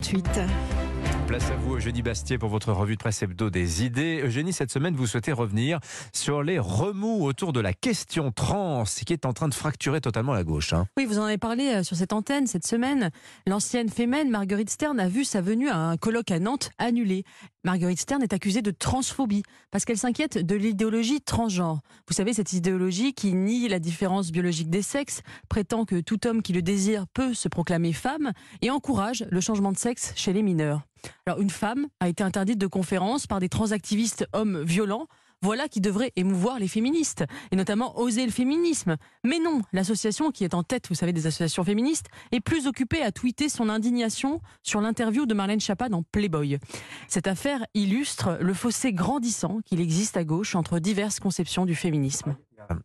Suite. Place à vous, Eugénie Bastier, pour votre revue de presse hebdo des idées. Eugénie, cette semaine, vous souhaitez revenir sur les remous autour de la question trans qui est en train de fracturer totalement la gauche. hein. Oui, vous en avez parlé euh, sur cette antenne cette semaine. L'ancienne fémène Marguerite Stern a vu sa venue à un colloque à Nantes annulée. Marguerite Stern est accusée de transphobie parce qu'elle s'inquiète de l'idéologie transgenre. Vous savez, cette idéologie qui nie la différence biologique des sexes, prétend que tout homme qui le désire peut se proclamer femme et encourage le changement de sexe chez les mineurs. Alors, une femme a été interdite de conférence par des transactivistes hommes violents. Voilà qui devrait émouvoir les féministes, et notamment oser le féminisme. Mais non, l'association qui est en tête, vous savez, des associations féministes, est plus occupée à tweeter son indignation sur l'interview de Marlène Schiappa dans Playboy. Cette affaire illustre le fossé grandissant qu'il existe à gauche entre diverses conceptions du féminisme.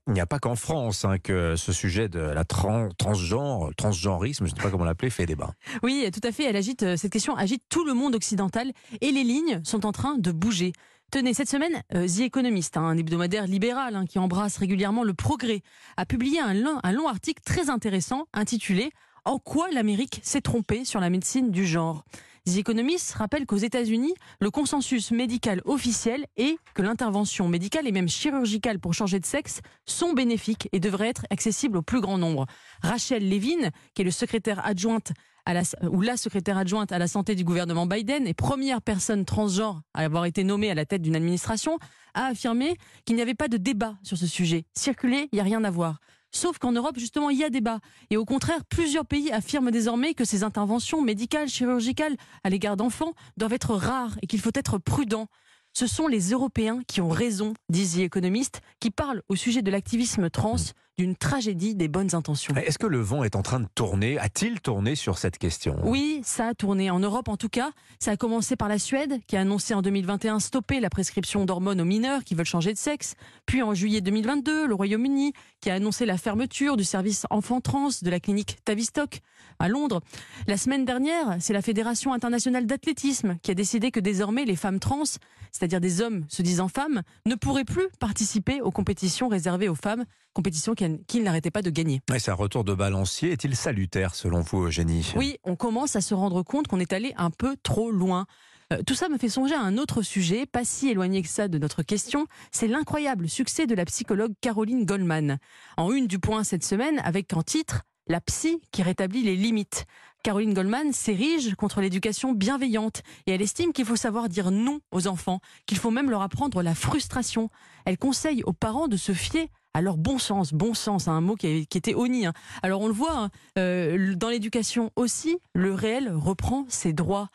Il n'y a pas qu'en France hein, que ce sujet de la tran- transgenre, transgenrisme, je ne sais pas comment l'appeler, fait débat. Oui, tout à fait. Elle agite, cette question agite tout le monde occidental et les lignes sont en train de bouger. Tenez, cette semaine, euh, The Economist, hein, un hebdomadaire libéral hein, qui embrasse régulièrement le progrès, a publié un long, un long article très intéressant intitulé En quoi l'Amérique s'est trompée sur la médecine du genre? The Economist rappelle qu'aux États-Unis, le consensus médical officiel est que l'intervention médicale et même chirurgicale pour changer de sexe sont bénéfiques et devraient être accessibles au plus grand nombre. Rachel Levine, qui est le secrétaire adjointe la secrétaire adjointe à la santé du gouvernement Biden et première personne transgenre à avoir été nommée à la tête d'une administration, a affirmé qu'il n'y avait pas de débat sur ce sujet. Circuler, il n'y a rien à voir. Sauf qu'en Europe, justement, il y a débat. Et au contraire, plusieurs pays affirment désormais que ces interventions médicales, chirurgicales à l'égard d'enfants doivent être rares et qu'il faut être prudent. Ce sont les Européens qui ont raison, disent les économistes, qui parlent au sujet de l'activisme trans d'une tragédie des bonnes intentions. Est-ce que le vent est en train de tourner? A-t-il tourné sur cette question? Oui, ça a tourné. En Europe, en tout cas, ça a commencé par la Suède, qui a annoncé en 2021 stopper la prescription d'hormones aux mineurs qui veulent changer de sexe. Puis en juillet 2022, le Royaume-Uni, qui a annoncé la fermeture du service enfants trans de la clinique Tavistock à Londres. La semaine dernière, c'est la Fédération internationale d'athlétisme qui a décidé que désormais les femmes trans, c'est-à-dire des hommes se disant femmes, ne pourraient plus participer aux compétitions réservées aux femmes, compétitions qu'ils n'arrêtaient pas de gagner. Ouais, C'est un retour de balancier. Est-il salutaire selon vous, Eugénie? Oui, on commence à se rendre compte qu'on est allé un peu trop loin. Euh, tout ça me fait songer à un autre sujet, pas si éloigné que ça de notre question, c'est l'incroyable succès de la psychologue Caroline Goldman. En une du point cette semaine, avec en titre La psy qui rétablit les limites. Caroline Goldman s'érige contre l'éducation bienveillante et elle estime qu'il faut savoir dire non aux enfants, qu'il faut même leur apprendre la frustration. Elle conseille aux parents de se fier leur bon sens, bon sens, hein, un mot qui, était honni. hein. Alors on le voit, hein, euh, dans l'éducation aussi, le réel reprend ses droits.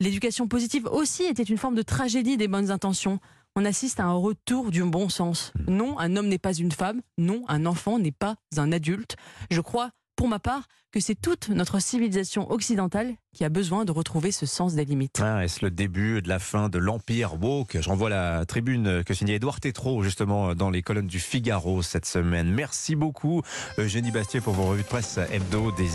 L'éducation positive aussi était une forme de tragédie des bonnes intentions. On assiste à un retour du bon sens. Non, un homme n'est pas une femme. Non, un enfant n'est pas un adulte. Je crois, pour ma part, que c'est toute notre civilisation occidentale qui a besoin de retrouver ce sens des limites. Ah, Est-ce le début de la fin de l'Empire woke? Je renvoie la tribune que signait Édouard Tétrault, justement, dans les colonnes du Figaro cette semaine. Merci beaucoup, Eugénie Bastier, pour vos revues de presse hebdo des